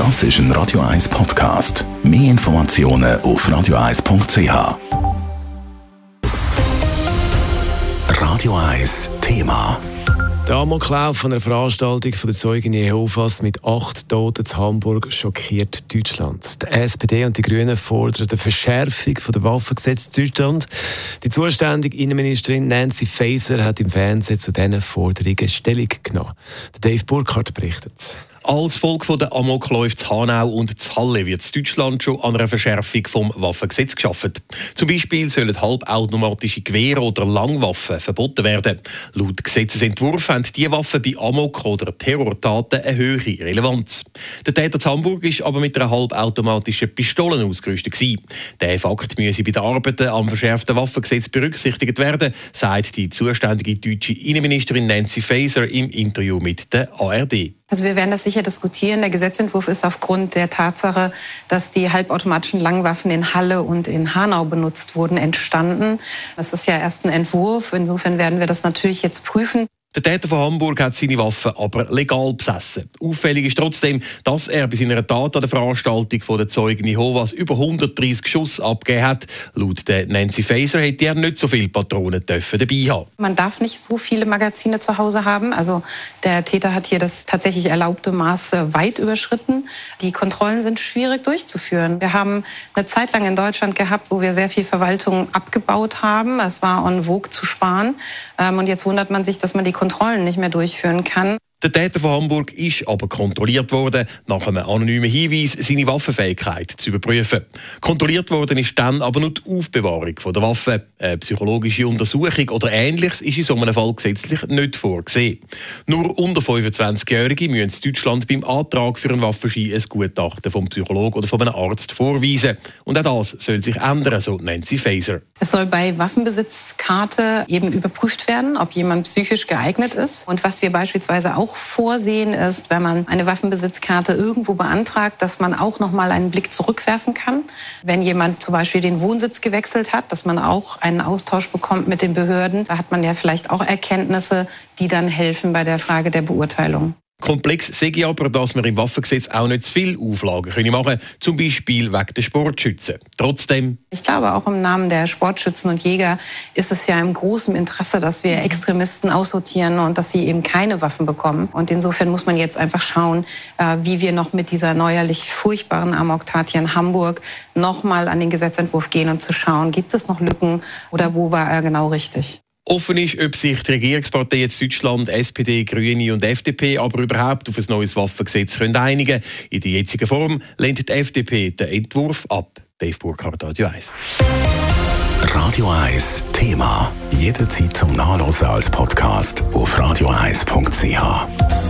Das ist ein Radio 1 Podcast. Mehr Informationen auf radio1.ch. Radio 1 Thema. Der Amoklauf von einer Veranstaltung von der Zeugen Jehovas mit acht Toten in Hamburg schockiert Deutschland. Die SPD und die Grünen fordern eine Verschärfung des Waffengesetzes Deutschland. Die zuständige Innenministerin Nancy Faeser hat im Fernsehen zu diesen Forderungen Stellung genommen. Dave Burkhardt berichtet. Als Folge der Amokläufe zu Hanau und zu Halle wird in Deutschland schon an einer Verschärfung vom Waffengesetz geschaffen. Zum Beispiel sollen halbautomatische Gewehre oder Langwaffen verboten werden. Laut Gesetzesentwurf haben diese Waffen bei Amok- oder Terrortaten eine höhere Relevanz. Der Täter zu Hamburg ist aber mit einer halbautomatischen Pistole ausgerüstet gewesen. Fakt müsse bei den Arbeiten am verschärften Waffengesetz berücksichtigt werden, sagt die zuständige deutsche Innenministerin Nancy Faeser im Interview mit der ARD. Also wir werden das sicher diskutieren. Der Gesetzentwurf ist aufgrund der Tatsache, dass die halbautomatischen Langwaffen in Halle und in Hanau benutzt wurden, entstanden. Das ist ja erst ein Entwurf. Insofern werden wir das natürlich jetzt prüfen. Der Täter von Hamburg hat seine Waffen aber legal besessen. Auffällig ist trotzdem, dass er bei seiner Tat an der Veranstaltung von der Zeugen Jehovas über 130 Schuss abgegeben hat. Laut Nancy Faeser hätte er nicht so viele Patronen dürfen dabei haben. Man darf nicht so viele Magazine zu Hause haben. Also der Täter hat hier das tatsächlich erlaubte Maß weit überschritten. Die Kontrollen sind schwierig durchzuführen. Wir haben eine Zeit lang in Deutschland gehabt, wo wir sehr viel Verwaltung abgebaut haben. Es war en vogue zu sparen. Ähm, und jetzt wundert man sich, dass man die Kontrollen nicht mehr durchführen kann. Der Täter von Hamburg ist aber kontrolliert worden, nach einem anonymen Hinweis, seine Waffenfähigkeit zu überprüfen. Kontrolliert worden ist dann aber nur die Aufbewahrung von der Waffe. Eine psychologische Untersuchung oder Ähnliches ist in so einem Fall gesetzlich nicht vorgesehen. Nur unter 25-Jährige müssen in Deutschland beim Antrag für einen Waffenschein ein Gutachten vom Psychologen oder von einem Arzt vorweisen. Und auch das soll sich ändern, so Nancy Faeser. Es soll bei Waffenbesitzkarte eben überprüft werden, ob jemand psychisch geeignet ist. Und was wir beispielsweise auch vorsehen ist, wenn man eine Waffenbesitzkarte irgendwo beantragt, dass man auch noch mal einen Blick zurückwerfen kann. Wenn jemand zum Beispiel den Wohnsitz gewechselt hat, dass man auch einen Austausch bekommt mit den Behörden. Da hat man ja vielleicht auch Erkenntnisse, die dann helfen bei der Frage der Beurteilung. Komplex sehe ich aber, dass wir im Waffengesetz auch nicht zu viele Auflagen können machen können, zum Beispiel wegen der Sportschützen. Trotzdem. Ich glaube, auch im Namen der Sportschützen und Jäger ist es ja im großen Interesse, dass wir Extremisten aussortieren und dass sie eben keine Waffen bekommen. Und insofern muss man jetzt einfach schauen, äh, wie wir noch mit dieser neuerlich furchtbaren Amok-Tat hier in Hamburg nochmal an den Gesetzentwurf gehen und zu schauen, gibt es noch Lücken oder wo war er genau richtig. Offen ist, ob sich die Regierungsparteien in Deutschland, SPD, Grüne und FDP aber überhaupt auf ein neues Waffengesetz können einigen In der jetzigen Form lehnt die FDP den Entwurf ab. Dave Burkhardt, Radio 1. Radio 1 Thema. Jederzeit zum Nachlesen als Podcast auf radio1.ch.